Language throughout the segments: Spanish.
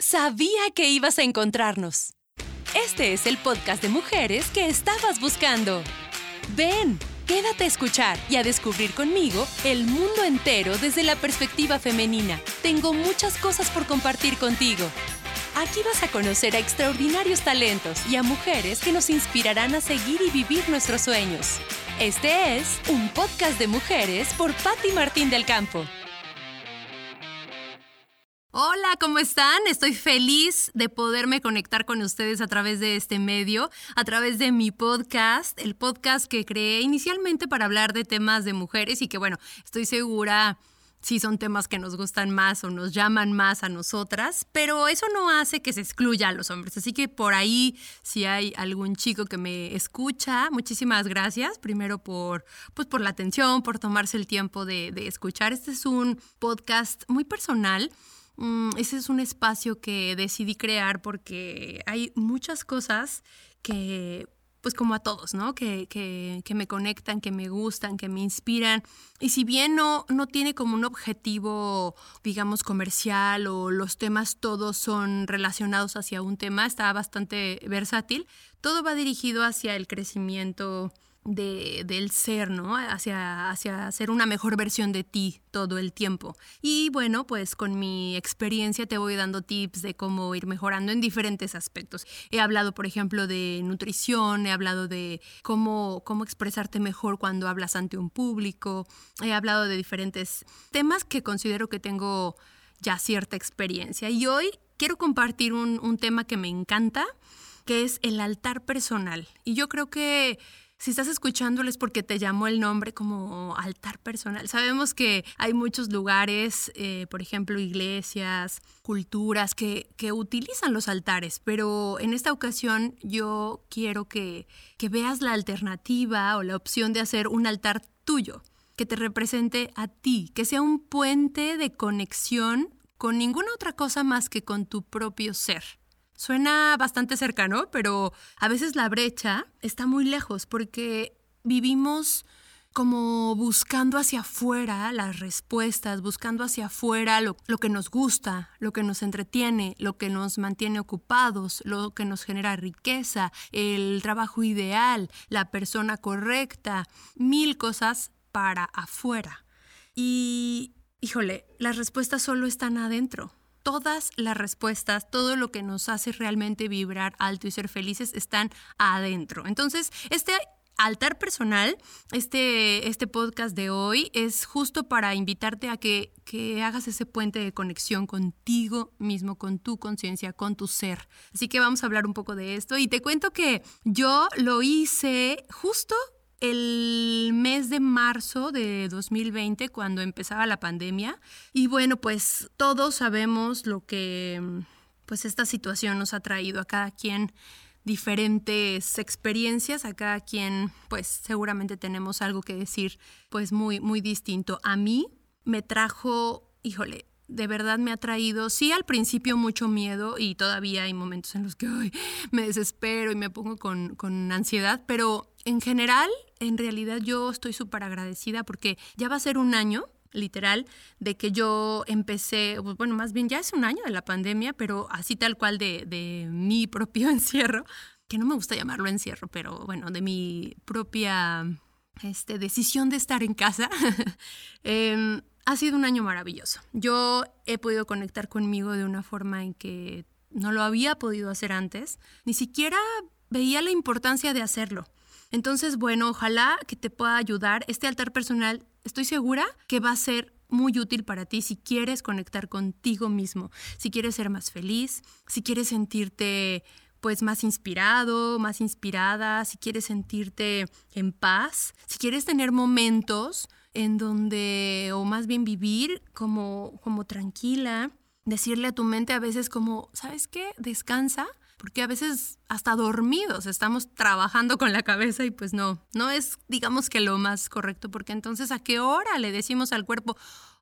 Sabía que ibas a encontrarnos. Este es el podcast de mujeres que estabas buscando. Ven, quédate a escuchar y a descubrir conmigo el mundo entero desde la perspectiva femenina. Tengo muchas cosas por compartir contigo. Aquí vas a conocer a extraordinarios talentos y a mujeres que nos inspirarán a seguir y vivir nuestros sueños. Este es un podcast de mujeres por Patti Martín del Campo. Hola, ¿cómo están? Estoy feliz de poderme conectar con ustedes a través de este medio, a través de mi podcast, el podcast que creé inicialmente para hablar de temas de mujeres y que bueno, estoy segura si son temas que nos gustan más o nos llaman más a nosotras, pero eso no hace que se excluya a los hombres. Así que por ahí, si hay algún chico que me escucha, muchísimas gracias. Primero por, pues por la atención, por tomarse el tiempo de, de escuchar. Este es un podcast muy personal ese es un espacio que decidí crear porque hay muchas cosas que, pues como a todos, ¿no? Que, que, que, me conectan, que me gustan, que me inspiran. Y si bien no, no tiene como un objetivo, digamos, comercial o los temas todos son relacionados hacia un tema, está bastante versátil, todo va dirigido hacia el crecimiento de, del ser, ¿no? Hacia, hacia ser una mejor versión de ti todo el tiempo. Y bueno, pues con mi experiencia te voy dando tips de cómo ir mejorando en diferentes aspectos. He hablado, por ejemplo, de nutrición, he hablado de cómo, cómo expresarte mejor cuando hablas ante un público, he hablado de diferentes temas que considero que tengo ya cierta experiencia. Y hoy quiero compartir un tema que me encanta, que es el altar personal. Y yo creo que si estás escuchándoles porque te llamó el nombre como altar personal. Sabemos que hay muchos lugares, eh, por ejemplo, iglesias, culturas que, que, utilizan los altares, pero en esta ocasión yo quiero que, que veas la alternativa o la opción de hacer un altar tuyo, que te represente a ti, que sea un puente de conexión con ninguna otra cosa más que con tu propio ser. Suena bastante cercano, pero a veces la brecha está muy lejos porque vivimos como buscando hacia afuera las respuestas, buscando hacia afuera lo, que nos gusta, lo que nos entretiene, lo que nos mantiene ocupados, lo que nos genera riqueza, el trabajo ideal, la persona correcta, mil cosas para afuera. Y, híjole, las respuestas solo están adentro todas las respuestas, todo lo que nos hace realmente vibrar alto y ser felices están adentro. Entonces, este altar personal, este, este podcast de hoy es justo para invitarte a que, que hagas ese puente de conexión contigo mismo, con tu conciencia, con tu ser. Así que vamos a hablar un poco de esto y te cuento que yo lo hice justo el mes de marzo de 2020, cuando empezaba la pandemia. Y bueno, pues todos sabemos lo que pues esta situación nos ha traído a cada quien diferentes experiencias, a cada quien pues seguramente tenemos algo que decir pues muy muy distinto. A mí me trajo, híjole, de verdad me ha traído, sí al principio mucho miedo y todavía hay momentos en los que me desespero y me pongo con, con ansiedad, pero en general, en realidad yo estoy súper agradecida porque ya va a ser un año literal, de que yo empecé, bueno, más bien ya es un año de la pandemia, pero así tal cual de, de, mi propio encierro, que no me gusta llamarlo encierro, pero bueno, de mi propia este, decisión de estar en casa, eh, ha sido un año maravilloso. Yo he podido conectar conmigo de una forma en que no lo había podido hacer antes, ni siquiera veía la importancia de hacerlo. Entonces, bueno, ojalá que te pueda ayudar. Este altar personal, estoy segura que va a ser muy útil para ti si quieres conectar contigo mismo, si quieres ser más feliz, si quieres sentirte pues más inspirado, más inspirada, si quieres sentirte en paz, si quieres tener momentos en donde, o más bien vivir como, como tranquila, decirle a tu mente a veces como, ¿sabes qué? Descansa, porque a veces hasta dormidos estamos trabajando con la cabeza y pues no, no es digamos que lo más correcto, porque entonces a qué hora le decimos al cuerpo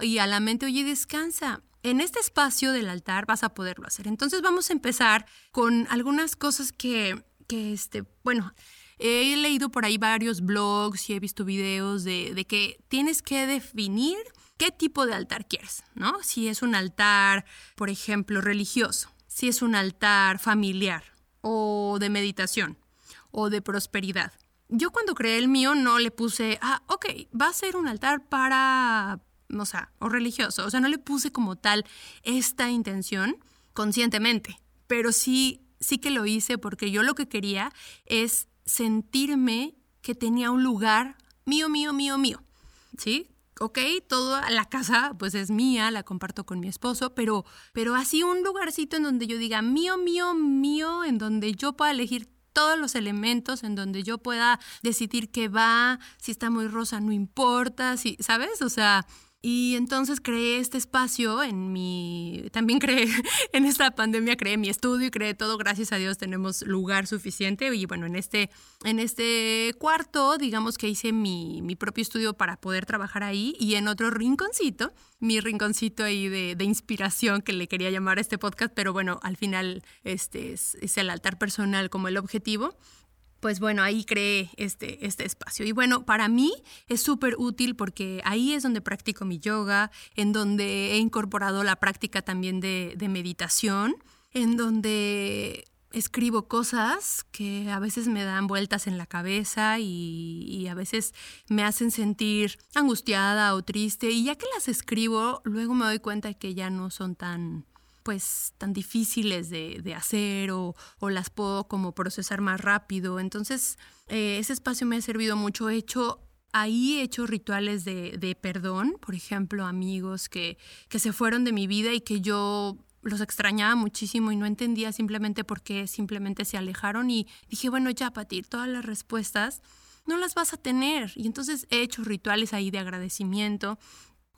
y a la mente, oye, descansa. En este espacio del altar vas a poderlo hacer. Entonces vamos a empezar con algunas cosas que, que este, bueno, He leído por ahí varios blogs y he visto videos de, que tienes que definir qué tipo de altar quieres, ¿no? Si es un altar, por ejemplo, religioso, si es un altar familiar o de meditación o de prosperidad. Yo cuando creé el mío no le puse, ah, ok, va a ser un altar para, o sea, o religioso. O sea, no le puse como tal esta intención conscientemente, pero sí, sí que lo hice porque yo lo que quería es sentirme que tenía un lugar mío, mío, mío, mío. ¿Sí? ok, toda la casa pues es mía, la comparto con mi esposo, pero, pero así un lugarcito en donde yo diga mío, mío, mío, en donde yo pueda elegir todos los elementos en donde yo pueda decidir qué va, si está muy rosa no importa, si, ¿sabes? O sea, y entonces creé este espacio en mi, también creé, en esta pandemia creé mi estudio y creé todo, gracias a Dios tenemos lugar suficiente. Y bueno, en este, en este cuarto, digamos que hice mi, mi propio estudio para poder trabajar ahí. Y en otro rinconcito, mi rinconcito ahí de, inspiración que le quería llamar a este podcast, pero bueno, al final este es, es el altar personal como el objetivo pues bueno, ahí creé este, este espacio. Y bueno, para mí es súper útil porque ahí es donde practico mi yoga, en donde he incorporado la práctica también de, meditación, en donde escribo cosas que a veces me dan vueltas en la cabeza y, y, a veces me hacen sentir angustiada o triste y ya que las escribo, luego me doy cuenta que ya no son tan, pues tan difíciles de, hacer o, las puedo como procesar más rápido. Entonces, eh, ese espacio me ha servido mucho. He hecho ahí he hecho rituales de, perdón, por ejemplo, amigos que, que se fueron de mi vida y que yo los extrañaba muchísimo y no entendía simplemente por qué simplemente se alejaron y dije, bueno, ya, Pati, todas las respuestas no las vas a tener. Y entonces he hecho rituales ahí de agradecimiento,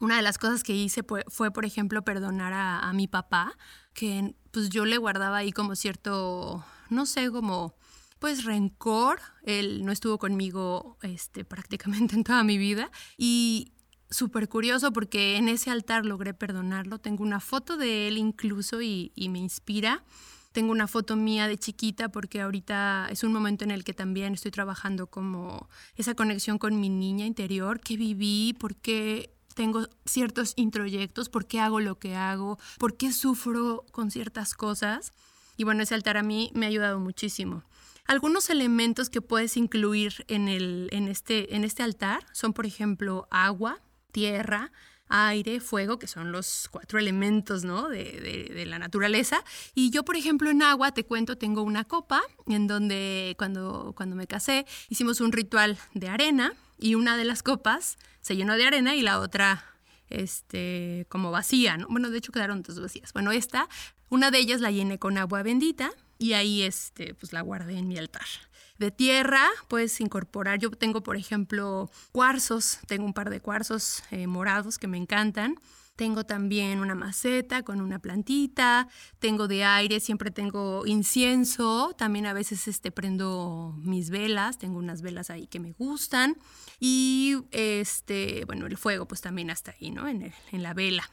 una de las cosas que hice fue, por ejemplo, perdonar a, mi papá, que pues yo le guardaba ahí como cierto, no sé, como pues rencor. Él no estuvo conmigo este, prácticamente en toda mi vida y súper curioso porque en ese altar logré perdonarlo. Tengo una foto de él incluso y, y me inspira. Tengo una foto mía de chiquita porque ahorita es un momento en el que también estoy trabajando como esa conexión con mi niña interior, que viví, porque tengo ciertos introyectos, por qué hago lo que hago, por qué sufro con ciertas cosas. Y bueno, ese altar a mí me ha ayudado muchísimo. Algunos elementos que puedes incluir en, el, en, este, en este altar son, por ejemplo, agua, tierra, aire, fuego, que son los cuatro elementos ¿no? de, de, la naturaleza. Y yo, por ejemplo, en agua, te cuento, tengo una copa en donde cuando, cuando me casé hicimos un ritual de arena y una de las copas se llenó de arena y la otra este, como vacía, ¿no? Bueno, de hecho quedaron dos vacías. Bueno, esta, una de ellas la llené con agua bendita y ahí este, pues la guardé en mi altar. De tierra puedes incorporar, yo tengo por ejemplo cuarzos, tengo un par de cuarzos eh, morados que me encantan. Tengo también una maceta con una plantita, tengo de aire, siempre tengo incienso, también a veces este, prendo mis velas, tengo unas velas ahí que me gustan y este, bueno, el fuego pues también hasta ahí, ¿no? En, en la vela.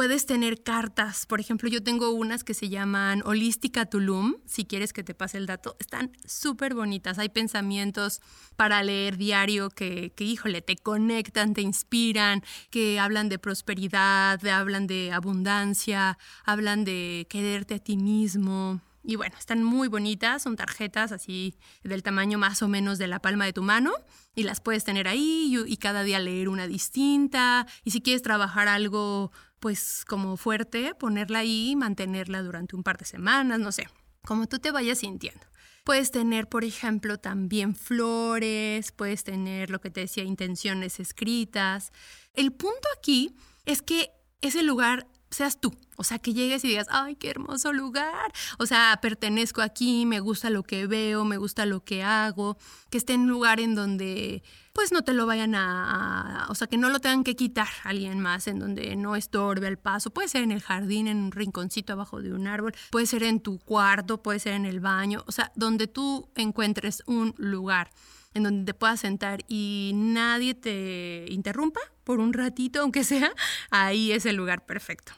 Puedes tener cartas, por ejemplo, yo tengo unas que se llaman Holística Tulum, si quieres que te pase el dato, están súper bonitas, hay pensamientos para leer diario que, híjole, te conectan, te inspiran, que hablan de prosperidad, hablan de abundancia, hablan de quererte a ti mismo, y bueno, están muy bonitas, son tarjetas así del tamaño más o menos de la palma de tu mano y las puedes tener ahí y, cada día leer una distinta. Y si quieres trabajar algo pues como fuerte, ponerla ahí, mantenerla durante un par de semanas, no sé, como tú te vayas sintiendo. Puedes tener, por ejemplo, también flores, puedes tener lo que te decía, intenciones escritas. El punto aquí es que ese lugar seas tú. O sea, que llegues y digas, ay, qué hermoso lugar. O sea, pertenezco aquí, me gusta lo que veo, me gusta lo que hago. Que esté en un lugar en donde, pues, no te lo vayan a, O sea, que no lo tengan que quitar alguien más, en donde no estorbe el paso. Puede ser en el jardín, en un rinconcito abajo de un árbol. Puede ser en tu cuarto, puede ser en el baño. O sea, donde tú encuentres un lugar en donde te puedas sentar y nadie te interrumpa por un ratito, aunque sea, ahí es el lugar perfecto.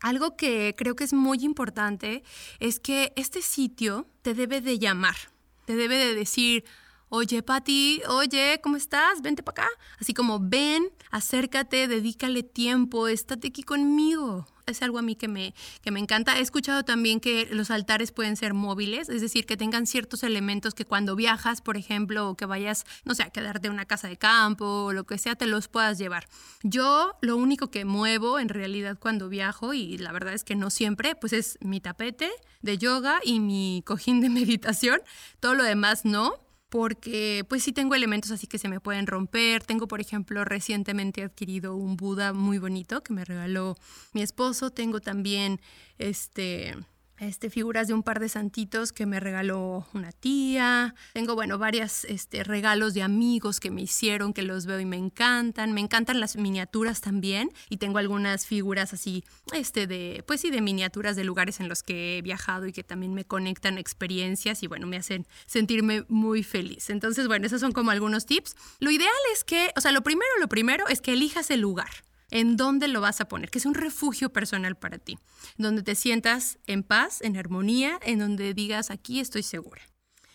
Algo que creo que es muy importante es que este sitio te debe de llamar, te debe de decir, oye Patti, oye, ¿cómo estás? Vente para acá. Así como ven, acércate, dedícale tiempo, estate aquí conmigo es algo a mí que me, que me encanta. He escuchado también que los altares pueden ser móviles, es decir, que tengan ciertos elementos que cuando viajas, por ejemplo, o que vayas, no sé, a quedarte en una casa de campo o lo que sea, te los puedas llevar. Yo lo único que muevo en realidad cuando viajo, y la verdad es que no siempre, pues es mi tapete de yoga y mi cojín de meditación. Todo lo demás no porque pues sí tengo elementos así que se me pueden romper. Tengo, por ejemplo, recientemente adquirido un Buda muy bonito que me regaló mi esposo. Tengo también este este, figuras de un par de santitos que me regaló una tía. Tengo, bueno, varios este, regalos de amigos que me hicieron, que los veo y me encantan. Me encantan las miniaturas también. Y tengo algunas figuras así, este, de, pues sí, de miniaturas de lugares en los que he viajado y que también me conectan experiencias y, bueno, me hacen sentirme muy feliz. Entonces, bueno, esos son como algunos tips. Lo ideal es que, o sea, lo primero, lo primero es que elijas el lugar en dónde lo vas a poner, que es un refugio personal para ti, donde te sientas en paz, en armonía, en donde digas, aquí estoy segura.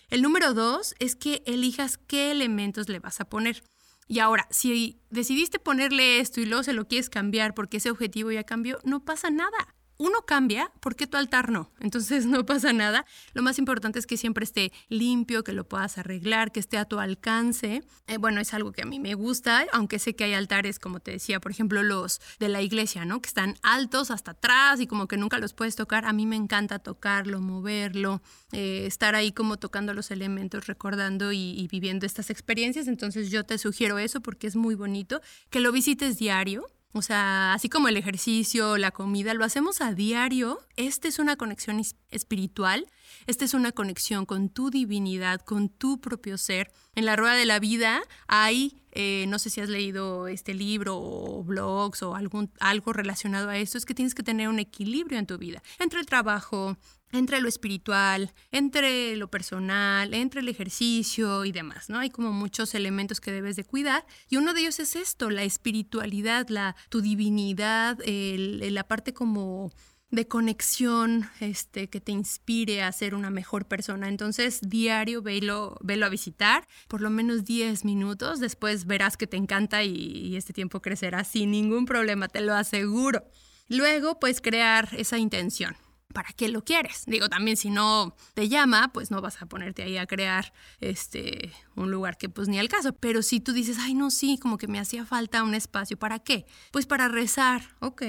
El número dos es que elijas qué elementos le vas a poner. Y ahora, si decidiste ponerle esto y luego se lo quieres cambiar porque ese objetivo ya cambió, no pasa nada uno cambia, ¿por qué tu altar no? Entonces no pasa nada. Lo más importante es que siempre esté limpio, que lo puedas arreglar, que esté a tu alcance. Eh, bueno, es algo que a mí me gusta, aunque sé que hay altares, como te decía, por ejemplo, los de la iglesia, ¿no? Que están altos hasta atrás y como que nunca los puedes tocar. A mí me encanta tocarlo, moverlo, eh, estar ahí como tocando los elementos, recordando y, y viviendo estas experiencias. Entonces yo te sugiero eso porque es muy bonito, que lo visites diario o sea, así como el ejercicio, la comida, lo hacemos a diario. Esta es una conexión espiritual, esta es una conexión con tu divinidad, con tu propio ser. En la rueda de la vida hay, eh, no sé si has leído este libro o blogs o algún, algo relacionado a esto, es que tienes que tener un equilibrio en tu vida, entre el trabajo, entre lo espiritual, entre lo personal, entre el ejercicio y demás, ¿no? Hay como muchos elementos que debes de cuidar y uno de ellos es esto, la espiritualidad, la, tu divinidad, la parte como de conexión este, que te inspire a ser una mejor persona. Entonces, diario velo, velo a visitar, por lo menos 10 minutos, después verás que te encanta y, y este tiempo crecerá sin ningún problema, te lo aseguro. Luego, pues crear esa intención. ¿Para qué lo quieres? Digo, también si no te llama, pues no vas a ponerte ahí a crear este un lugar que pues ni al caso. Pero si tú dices, ay, no, sí, como que me hacía falta un espacio, ¿para qué? Pues para rezar, ok.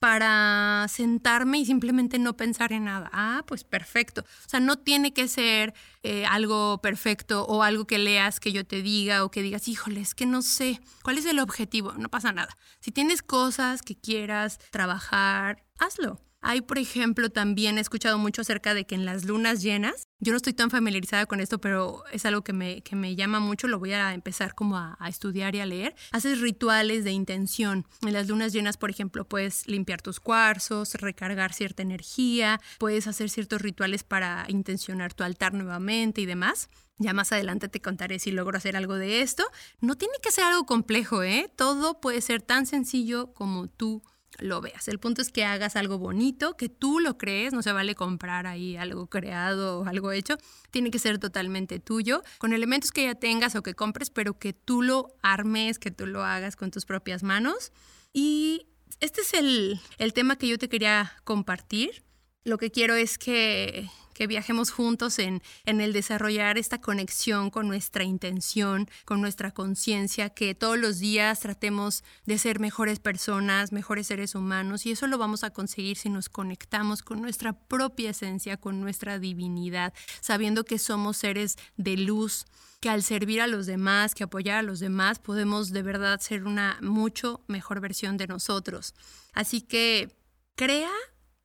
Para sentarme y simplemente no pensar en nada. Ah, pues perfecto. O sea, no tiene que ser eh, algo perfecto o algo que leas que yo te diga o que digas, híjole, es que no sé. ¿Cuál es el objetivo? No pasa nada. Si tienes cosas que quieras trabajar, hazlo. Hay, por ejemplo, también he escuchado mucho acerca de que en las lunas llenas, yo no estoy tan familiarizada con esto, pero es algo que me, que me llama mucho, lo voy a empezar como a, estudiar y a leer. Haces rituales de intención. En las lunas llenas, por ejemplo, puedes limpiar tus cuarzos, recargar cierta energía, puedes hacer ciertos rituales para intencionar tu altar nuevamente y demás. Ya más adelante te contaré si logro hacer algo de esto. No tiene que ser algo complejo, ¿eh? Todo puede ser tan sencillo como tú lo veas. El punto es que hagas algo bonito, que tú lo crees, no se vale comprar ahí algo creado o algo hecho, tiene que ser totalmente tuyo, con elementos que ya tengas o que compres, pero que tú lo armes, que tú lo hagas con tus propias manos. Y este es el, el tema que yo te quería compartir. Lo que quiero es que que viajemos juntos en, en el desarrollar esta conexión con nuestra intención, con nuestra conciencia, que todos los días tratemos de ser mejores personas, mejores seres humanos, y eso lo vamos a conseguir si nos conectamos con nuestra propia esencia, con nuestra divinidad, sabiendo que somos seres de luz, que al servir a los demás, que apoyar a los demás, podemos de verdad ser una mucho mejor versión de nosotros. Así que crea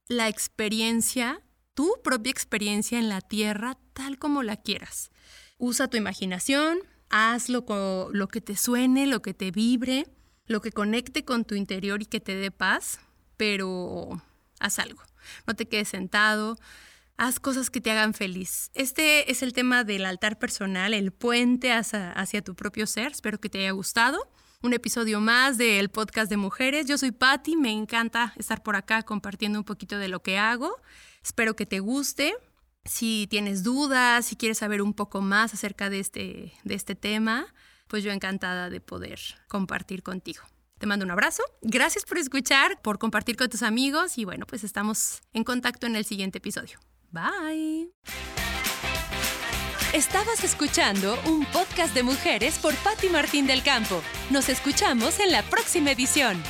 la experiencia tu propia experiencia en la tierra tal como la quieras. Usa tu imaginación, hazlo con lo que te suene, lo que te vibre, lo que conecte con tu interior y que te dé paz, pero haz algo. No te quedes sentado, haz cosas que te hagan feliz. Este es el tema del altar personal, el puente hacia, hacia tu propio ser. Espero que te haya gustado. Un episodio más del podcast de mujeres. Yo soy Patti, me encanta estar por acá compartiendo un poquito de lo que hago. Espero que te guste. Si tienes dudas, si quieres saber un poco más acerca de este, de este tema, pues yo encantada de poder compartir contigo. Te mando un abrazo. Gracias por escuchar, por compartir con tus amigos y bueno, pues estamos en contacto en el siguiente episodio. Bye. Estabas escuchando un podcast de mujeres por Patti Martín del Campo. Nos escuchamos en la próxima edición.